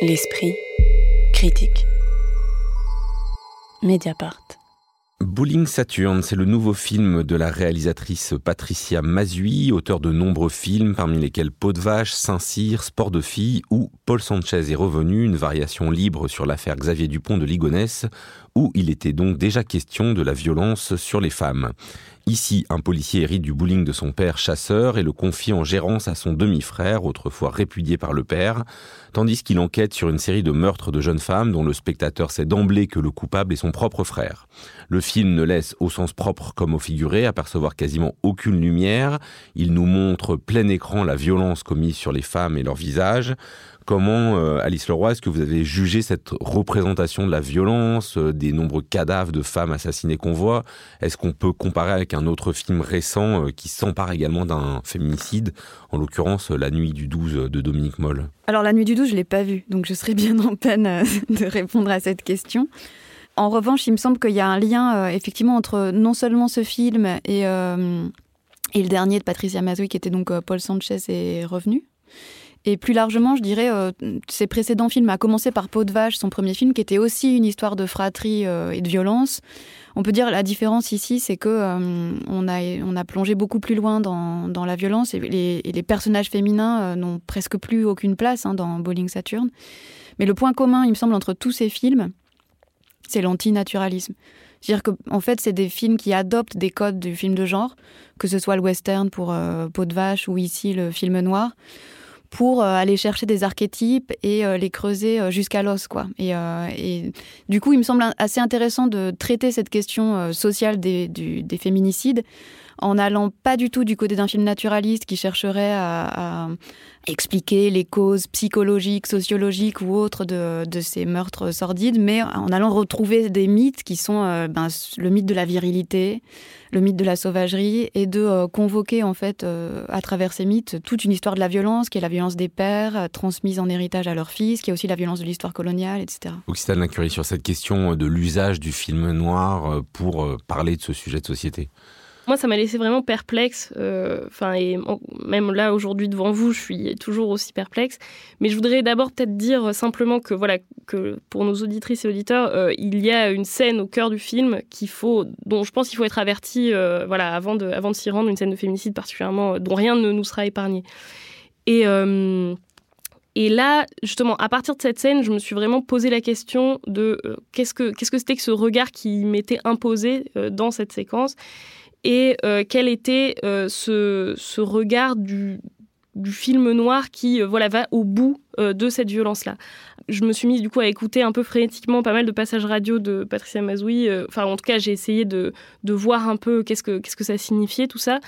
L'esprit critique. Mediapart. Bowling Saturn, c'est le nouveau film de la réalisatrice Patricia Mazui, auteur de nombreux films parmi lesquels Peau de vache, Saint-Cyr, Sport de filles ou Paul Sanchez est revenu, une variation libre sur l'affaire Xavier Dupont de Ligonnès, où il était donc déjà question de la violence sur les femmes. Ici, un policier hérite du bowling de son père chasseur et le confie en gérance à son demi-frère, autrefois répudié par le père, tandis qu'il enquête sur une série de meurtres de jeunes femmes dont le spectateur sait d'emblée que le coupable est son propre frère. Le film ne laisse au sens propre comme au figuré apercevoir quasiment aucune lumière, il nous montre plein écran la violence commise sur les femmes et leurs visages, Comment, euh, Alice Leroy, est-ce que vous avez jugé cette représentation de la violence, euh, des nombreux cadavres de femmes assassinées qu'on voit? Est-ce qu'on peut comparer avec un autre film récent euh, qui s'empare également d'un féminicide, en l'occurrence La Nuit du 12 de Dominique Moll? Alors La Nuit du 12, je ne l'ai pas vue, donc je serais bien en peine [laughs] de répondre à cette question. En revanche, il me semble qu'il y a un lien effectivement entre non seulement ce film et, et le dernier de Patricia Mazoui, qui était donc Paul Sanchez est revenu. Et plus largement, je dirais, euh, ses précédents films, à commencer par Peau de vache, son premier film, qui était aussi une histoire de fratrie euh, et de violence. On peut dire la différence ici, c'est que euh, on, a, on a plongé beaucoup plus loin dans, dans la violence et les, personnages féminins n'ont presque plus aucune place hein, dans Bowling Saturn. Mais le point commun, il me semble, entre tous ces films, c'est l'antinaturalisme. C'est-à-dire que, en fait, c'est des films qui adoptent des codes du film de genre, que ce soit le western pour Peau de vache ou ici le film noir pour euh, aller chercher des archétypes et euh, les creuser euh, jusqu'à l'os. quoi. Et, et, du coup, il me semble assez intéressant de traiter cette question sociale des, des féminicides en n'allant pas du tout du côté d'un film naturaliste qui chercherait à, expliquer les causes psychologiques, sociologiques ou autres de, ces meurtres sordides, mais en allant retrouver des mythes qui sont euh, ben, le mythe de la virilité, le mythe de la sauvagerie, et de euh, convoquer en fait euh, à travers ces mythes toute une histoire de la violence, qui est la violence des pères transmise en héritage à leurs fils, qui est aussi la violence de l'histoire coloniale, etc. Occitane Lacurie, sur cette question de l'usage du film noir pour parler de ce sujet de société. Moi, ça m'a laissé vraiment perplexe. Euh, enfin, et même là, aujourd'hui, devant vous, je suis toujours aussi perplexe. Mais je voudrais d'abord peut-être dire simplement que, voilà, que pour nos auditrices et auditeurs, euh, il y a une scène au cœur du film qu'il faut, dont je pense qu'il faut être averti, euh, voilà, avant de, s'y rendre, une scène de féminicide particulièrement, dont rien ne nous sera épargné. Et là, justement, à partir de cette scène, je me suis vraiment posé la question de qu'est-ce que qu'est-ce que c'était que ce regard qui m'était imposé dans cette séquence? Et euh, quel était euh, ce, regard du, film noir qui voilà va au bout de cette violence-là. Je me suis mise du coup à écouter un peu frénétiquement pas mal de passages radio de Patricia Mazoui. Enfin, en tout cas, j'ai essayé de, voir un peu qu'est-ce que, qu'est-ce que ça signifiait tout ça.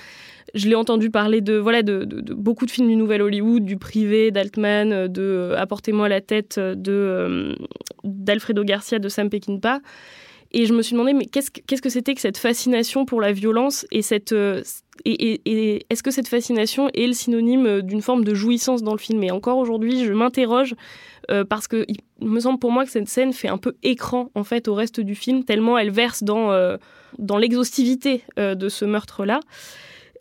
Je l'ai entendu parler de, voilà, de, beaucoup de films du Nouvel Hollywood, du privé, d'Altman, de Apportez-moi la tête de, d'Alfredo Garcia, de Sam Peckinpah. Et je me suis demandé, mais qu'est-ce que c'était que cette fascination pour la violence et cette euh, et, est-ce que cette fascination est le synonyme d'une forme de jouissance dans le film? Et encore aujourd'hui, je m'interroge euh, parce que il me semble pour moi que cette scène fait un peu écran en fait au reste du film, tellement elle verse dans euh, dans l'exhaustivité de ce meurtre-là.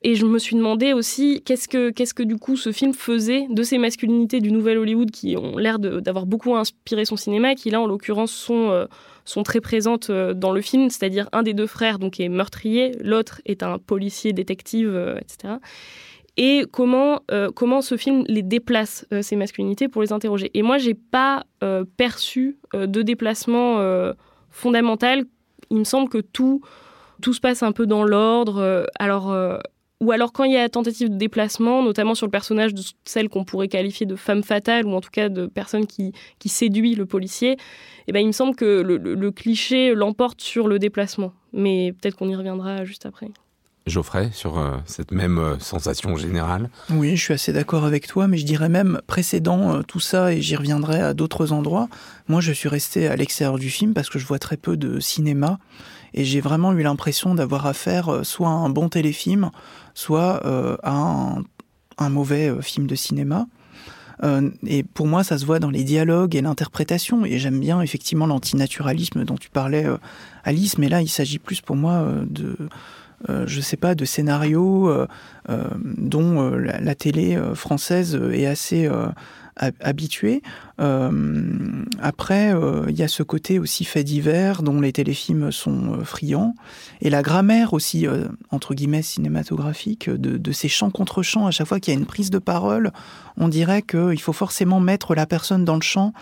Et je me suis demandé aussi qu'est-ce que, qu'est-ce que du coup ce film faisait de ces masculinités du nouvel Hollywood qui ont l'air d'avoir beaucoup inspiré son cinéma, qui là en l'occurrence sont, euh, sont très présentes euh, dans le film, c'est-à-dire un des deux frères donc est meurtrier, l'autre est un policier détective, euh, etc. Et comment, comment ce film les déplace, ces masculinités, pour les interroger. Et moi, j'ai pas perçu de déplacement fondamental. Il me semble que tout, tout se passe un peu dans l'ordre. alors, ou alors quand il y a tentative de déplacement, notamment sur le personnage de celle qu'on pourrait qualifier de femme fatale, ou en tout cas de personne qui, qui séduit le policier, eh ben, il me semble que le, cliché l'emporte sur le déplacement. Mais peut-être qu'on y reviendra juste après. Geoffrey, sur euh, cette même euh, sensation générale Oui, je suis assez d'accord avec toi, mais je dirais même précédent euh, tout ça, et j'y reviendrai à d'autres endroits, moi je suis resté à l'extérieur du film parce que je vois très peu de cinéma, et j'ai vraiment eu l'impression d'avoir affaire soit à un bon téléfilm, soit euh, à un, mauvais euh, film de cinéma. Euh, et pour moi, ça se voit dans les dialogues et l'interprétation. Et j'aime bien effectivement l'antinaturalisme dont tu parlais, Alice. Mais là, il s'agit plus pour moi de, je sais pas, de scénarios dont la, télé française est assez habitué. Euh, après, euh, il y a ce côté aussi fait divers dont les téléfilms sont euh, friands. Et la grammaire aussi, entre guillemets, cinématographique, de, ces chants contre chants, à chaque fois qu'il y a une prise de parole, on dirait qu'il faut forcément mettre la personne dans le champ.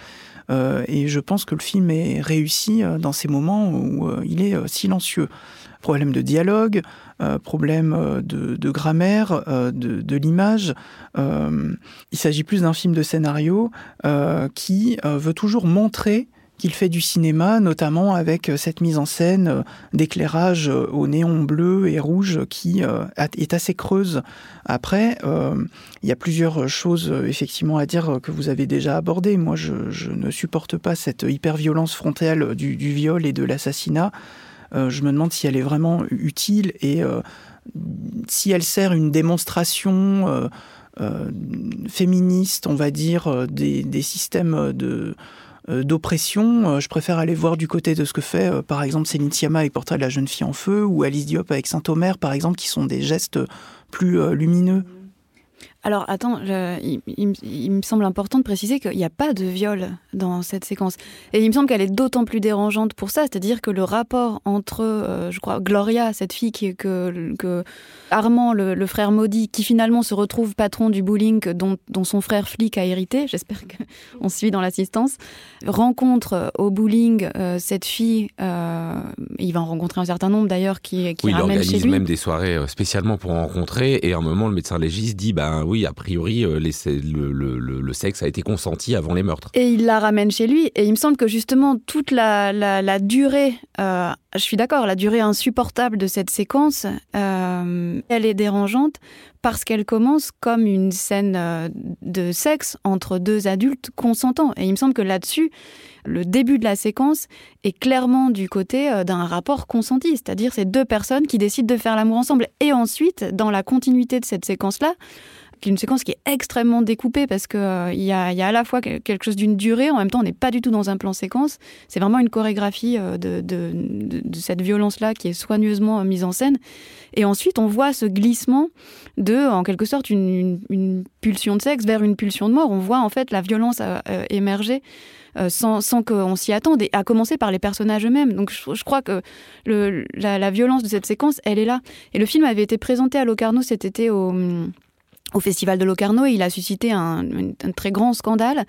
et je pense que le film est réussi dans ces moments où il est silencieux problème de dialogue, euh, problème euh, de, grammaire, euh, de, l'image. il s'agit plus d'un film de scénario qui veut toujours montrer qu'il fait du cinéma, notamment avec cette mise en scène d'éclairage au néon bleu et rouge qui est assez creuse. Après, il y a plusieurs choses effectivement à dire que vous avez déjà abordées. Moi, je, ne supporte pas cette hyper-violence frontale du viol et de l'assassinat. Euh, je me demande si elle est vraiment utile et euh, si elle sert une démonstration euh, féministe, on va dire, des, systèmes d'oppression, je préfère aller voir du côté de ce que fait par exemple Céline Sciamma avec Portrait de la jeune fille en feu ou Alice Diop avec Saint-Omer par exemple qui sont des gestes plus lumineux. Alors attends, il, me semble important de préciser qu'il n'y a pas de viol dans cette séquence. Et il me semble qu'elle est d'autant plus dérangeante pour ça, c'est-à-dire que le rapport entre, euh, je crois, Gloria, cette fille qui, que, que Armand, le, frère maudit, qui finalement se retrouve patron du bowling dont, son frère flic a hérité, j'espère qu'on suit dans l'assistance, rencontre euh, au bowling euh, cette fille, il va en rencontrer un certain nombre d'ailleurs qui, qui oui, ramène chez lui. il organise même des soirées spécialement pour en rencontrer, et à un moment le médecin légiste dit, ben oui, oui, a priori, euh, le, sexe a été consenti avant les meurtres. Et il la ramène chez lui. Et il me semble que justement, toute la, durée, euh, je suis d'accord, la durée insupportable de cette séquence, euh, elle est dérangeante parce qu'elle commence comme une scène de sexe entre deux adultes consentants. Et il me semble que là-dessus, le début de la séquence est clairement du côté d'un rapport consenti, c'est-à-dire ces deux personnes qui décident de faire l'amour ensemble. Et ensuite, dans la continuité de cette séquence-là, une séquence qui est extrêmement découpée parce qu'il euh, y, a, à la fois quelque chose d'une durée, en même temps on n'est pas du tout dans un plan séquence. C'est vraiment une chorégraphie euh, de, cette violence-là qui est soigneusement euh, mise en scène. Et ensuite on voit ce glissement de, en quelque sorte, une, pulsion de sexe vers une pulsion de mort. On voit en fait la violence émerger. sans, qu'on s'y attende, et à commencer par les personnages eux-mêmes. Donc je, crois que la, la, violence de cette séquence, elle est là. Et le film avait été présenté à Locarno cet été au, au Festival de Locarno et il a suscité un, très grand scandale,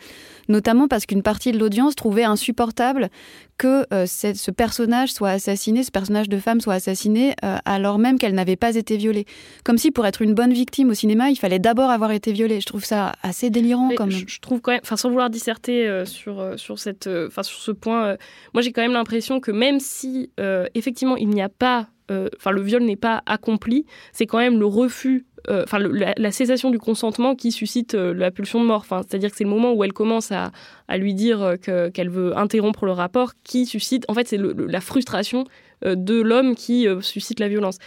notamment parce qu'une partie de l'audience trouvait insupportable que euh, ce personnage soit assassiné, ce personnage de femme soit assassiné euh, alors même qu'elle n'avait pas été violée. Comme si pour être une bonne victime au cinéma, il fallait d'abord avoir été violée. Je trouve ça assez délirant. comme... Je, trouve quand même, enfin sans vouloir disserter euh, sur, sur, cette, sur ce point, moi j'ai quand même l'impression que même si effectivement il n'y a pas enfin le viol n'est pas accompli, c'est quand même le refus euh, enfin la, cessation du consentement qui suscite euh, la pulsion de mort. Enfin, c'est-à-dire que c'est le moment où elle commence à, lui dire euh, qu'elle veut interrompre le rapport qui suscite. En fait, c'est la frustration de l'homme qui suscite la violence.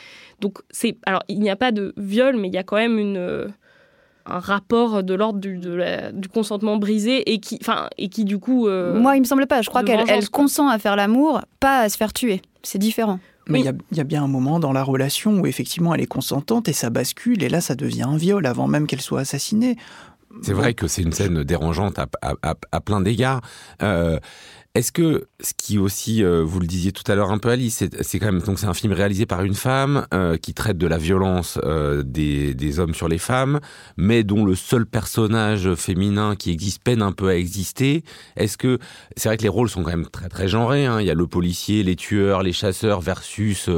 Donc c'est alors il n'y a pas de viol, mais il y a quand même une un rapport de l'ordre du, du, consentement brisé et qui, enfin, et qui du coup. Moi, il me semble pas. Je crois qu'elle consent à faire l'amour, pas à se faire tuer. C'est différent. Mais il y, a bien un moment dans la relation où effectivement elle est consentante et ça bascule et là ça devient un viol avant même qu'elle soit assassinée. C'est vrai que c'est une scène dérangeante à, plein d'égards. Euh, est-ce que ce qui aussi, euh, vous le disiez tout à l'heure un peu Alice, c'est quand même donc c'est un film réalisé par une femme euh, qui traite de la violence euh, des, hommes sur les femmes, mais dont le seul personnage féminin qui existe peine un peu à exister. Est-ce que c'est vrai que les rôles sont quand même très très genrés. Hein. Il y a le policier, les tueurs, les chasseurs versus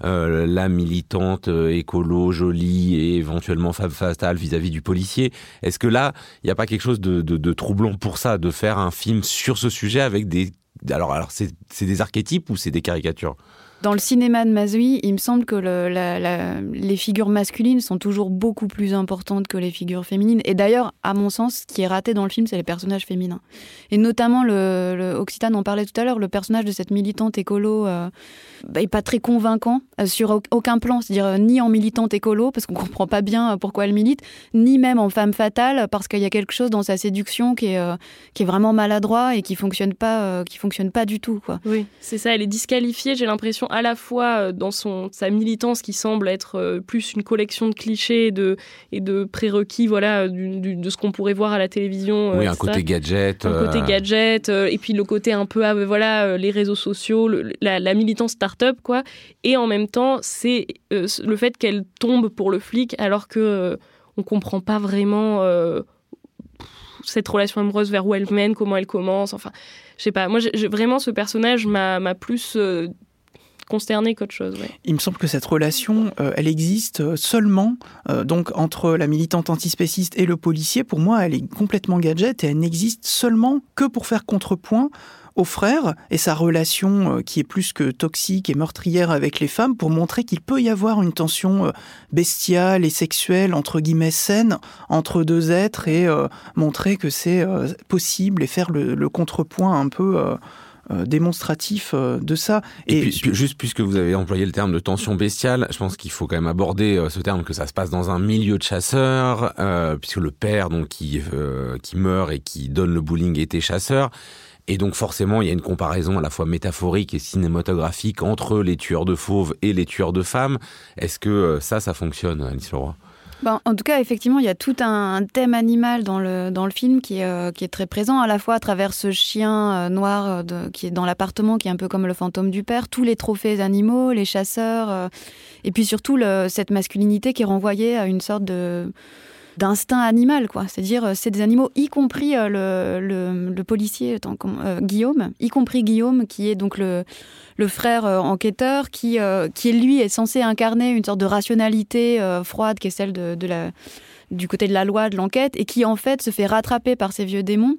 la militante écolo jolie et éventuellement femme fatale vis-à-vis du policier. Est-ce que là, il n'y a pas quelque chose de troublant pour ça, de faire un film sur ce sujet avec des alors, alors c'est des archétypes ou c'est des caricatures? Dans le cinéma de Mazui, il me semble que les figures masculines sont toujours beaucoup plus importantes que les figures féminines. Et d'ailleurs, à mon sens, ce qui est raté dans le film, c'est les personnages féminins. Et notamment, le, le Occitane en parlait tout à l'heure, le personnage de cette militante écolo euh, bah, est pas très convaincant euh, sur aucun plan. C'est-à-dire euh, ni en militante écolo, parce qu'on [laughs] comprend pas bien pourquoi elle milite, ni même en femme fatale, parce qu'il y a quelque chose dans sa séduction qui est, qui est vraiment maladroit et qui fonctionne pas, qui fonctionne pas du tout. Quoi. Oui, c'est ça. Elle est disqualifiée, j'ai l'impression à la fois euh, dans son, sa militance qui semble être euh, plus une collection de clichés et de, et de prérequis voilà, de ce qu'on pourrait voir à la télévision. Euh, oui, un côté gadget. Un côté gadget, et puis le côté un peu, ah, voilà, les réseaux sociaux, la, la, militance start-up, quoi. Et en même temps, c'est le fait qu'elle tombe pour le flic alors que on comprend pas vraiment cette relation amoureuse vers où elle mène, comment elle commence. Enfin, je sais pas. Moi, vraiment, ce personnage m'a plus consterné qu'autre chose. Il me semble que cette relation, euh, elle existe euh, seulement euh, donc entre la militante antispéciste et le policier. Pour moi, elle est complètement gadget et elle n'existe seulement que pour faire contrepoint au frère et sa relation qui est plus que toxique et meurtrière avec les femmes pour montrer qu'il peut y avoir une tension bestiale et sexuelle entre guillemets saine entre deux êtres et montrer que c'est possible et faire le, contrepoint un peu euh, démonstratif euh, de ça. Et, juste puisque vous avez employé le terme de tension bestiale, je pense qu'il faut quand même aborder euh, ce terme que ça se passe dans un milieu de chasseurs, puisque le père donc qui qui meurt et qui donne le bowling était chasseur. Et donc forcément, il y a une comparaison à la fois métaphorique et cinématographique entre les tueurs de fauves et les tueurs de femmes. Est-ce que ça, ça fonctionne, Alice Leroy? Ben, en tout cas, effectivement, il y a tout un, thème animal dans le, dans le film qui est, euh, qui est très présent, à la fois à travers ce chien euh, noir euh, qui est dans l'appartement, qui est un peu comme le fantôme du père, tous les trophées animaux, les chasseurs, et puis surtout cette masculinité qui est renvoyée à une sorte de d'instinct animal, quoi. C'est-à-dire, c'est des animaux, y compris le, le, policier Guillaume, y compris Guillaume, qui est donc le, frère euh, enquêteur qui, euh, qui, lui, est censé incarner une sorte de rationalité euh, froide qui est celle de la du côté de la loi, de l'enquête, et qui en fait se fait rattraper par ces vieux démons.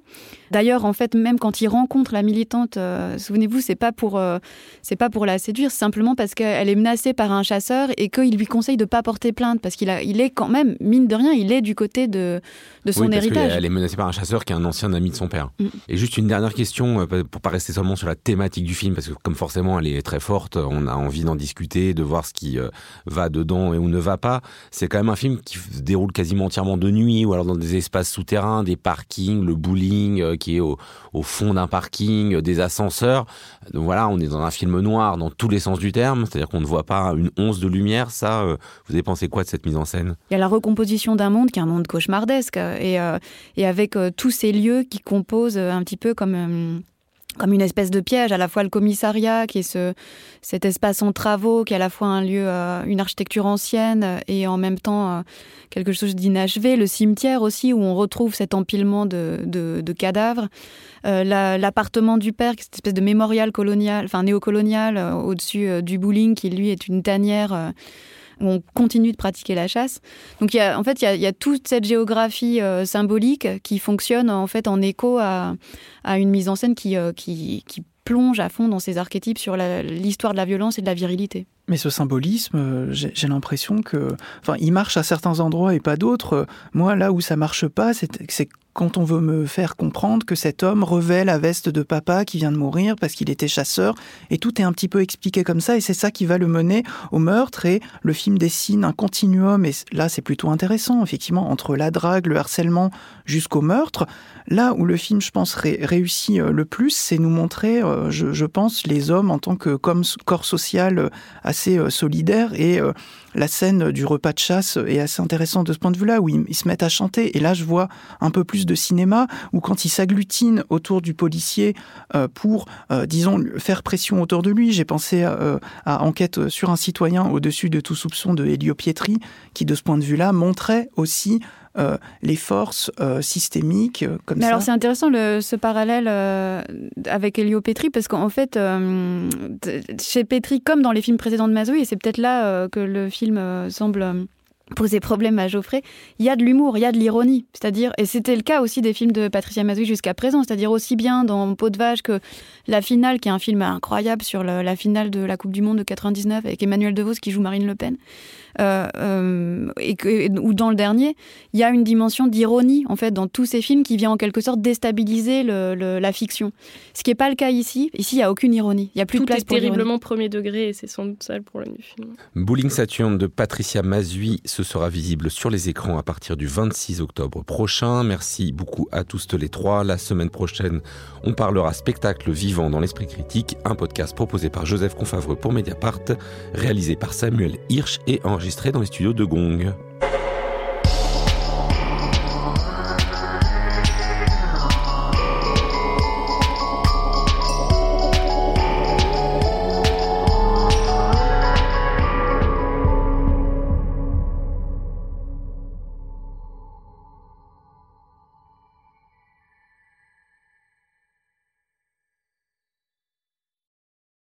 D'ailleurs, en fait, même quand il rencontre la militante, euh, souvenez-vous, c'est pas pour euh, c'est pas pour la séduire, c'est simplement parce qu'elle est menacée par un chasseur et qu'il lui conseille de pas porter plainte parce qu'il a, il est quand même mine de rien, il est du côté de de son oui, parce héritage. Elle est menacée par un chasseur qui est un ancien ami de son père. Mm. Et juste une dernière question euh, pour pas rester seulement sur la thématique du film parce que comme forcément elle est très forte, on a envie d'en discuter, de voir ce qui va dedans et où ne va pas. C'est quand même un film qui se déroule quasiment entièrement de nuit ou alors dans des espaces souterrains, des parkings, le bowling qui est au, fond d'un parking, des ascenseurs. Donc voilà, on est dans un film noir dans tous les sens du terme, c'est-à-dire qu'on ne voit pas une once de lumière. Ça, euh, vous avez pensé quoi de cette mise en scène? Il y a la recomposition d'un monde qui est un monde cauchemardesque et, euh, avec euh, tous ces lieux qui composent un petit peu comme comme une espèce de piège, à la fois le commissariat, qui est ce, cet espace en travaux, qui est à la fois un lieu, euh, une architecture ancienne et en même temps euh, quelque chose d'inachevé, le cimetière aussi, où on retrouve cet empilement de, de, cadavres, euh, l'appartement du père, qui est cette espèce de mémorial colonial, enfin néocolonial, au-dessus du bowling, qui lui est une tanière on continue de pratiquer la chasse. Donc, y a, en fait, il y a, toute cette géographie euh, symbolique qui fonctionne en fait en écho à, une mise en scène euh, qui, plonge à fond dans ces archétypes sur l'histoire de la violence et de la virilité. Mais ce symbolisme, euh, j'ai l'impression que, enfin, il marche à certains endroits et pas d'autres. Moi, là où ça marche pas, c'est quand on veut me faire comprendre que cet homme revêt la veste de papa qui vient de mourir parce qu'il était chasseur, et tout est un petit peu expliqué comme ça, et c'est ça qui va le mener au meurtre, et le film dessine un continuum, et là c'est plutôt intéressant, effectivement, entre la drague, le harcèlement jusqu'au meurtre. Là où le film, je pense, réussit euh, le plus, c'est nous montrer, euh, je, pense, les hommes en tant que corps social assez solidaire, et la scène du repas de chasse est assez intéressante de ce point de vue-là, où ils, se mettent à chanter. Et là, je vois un peu plus de cinéma, où quand ils s'agglutinent autour du policier euh, pour, euh, disons, faire pression autour de lui, j'ai pensé euh, à Enquête sur un citoyen au-dessus de tout soupçon de Elio Pietri, qui, de ce point de vue-là, montrait aussi les forces systémiques comme Mais alors c'est intéressant le, ce parallèle avec Elio Petri parce qu'en fait chez Petri comme dans les films précédents de Mazoui et c'est peut-être là que le film euh, semble euh, poser problème à Geoffrey, il y a de l'humour, il y a de l'ironie. C'est-à-dire, et c'était le cas aussi des films de Patricia Mazoui jusqu'à présent, c'est-à-dire aussi bien dans Peau de vache que La Finale, qui est un film incroyable sur la finale de la Coupe du Monde de 99 avec Emmanuel DeVos qui joue Marine Le Pen. Euh, euh, et que, ou dans le dernier, il y a une dimension d'ironie en fait dans tous ces films qui vient en quelque sorte déstabiliser la fiction. Ce qui n'est pas le cas ici. Ici, il n'y a aucune ironie. Il y a plus Tout de place est terriblement premier degré et c'est sans doute ça le problème du film. Bowling Saturn de Patricia Mazui, ce sera visible sur les écrans à partir du 26 octobre prochain. Merci beaucoup à tous les trois. La semaine prochaine, on parlera spectacle vivant dans l'esprit critique, un podcast proposé par Joseph Confavreux pour Mediapart, réalisé par Samuel Hirsch et enregistré dans les studios de Gong.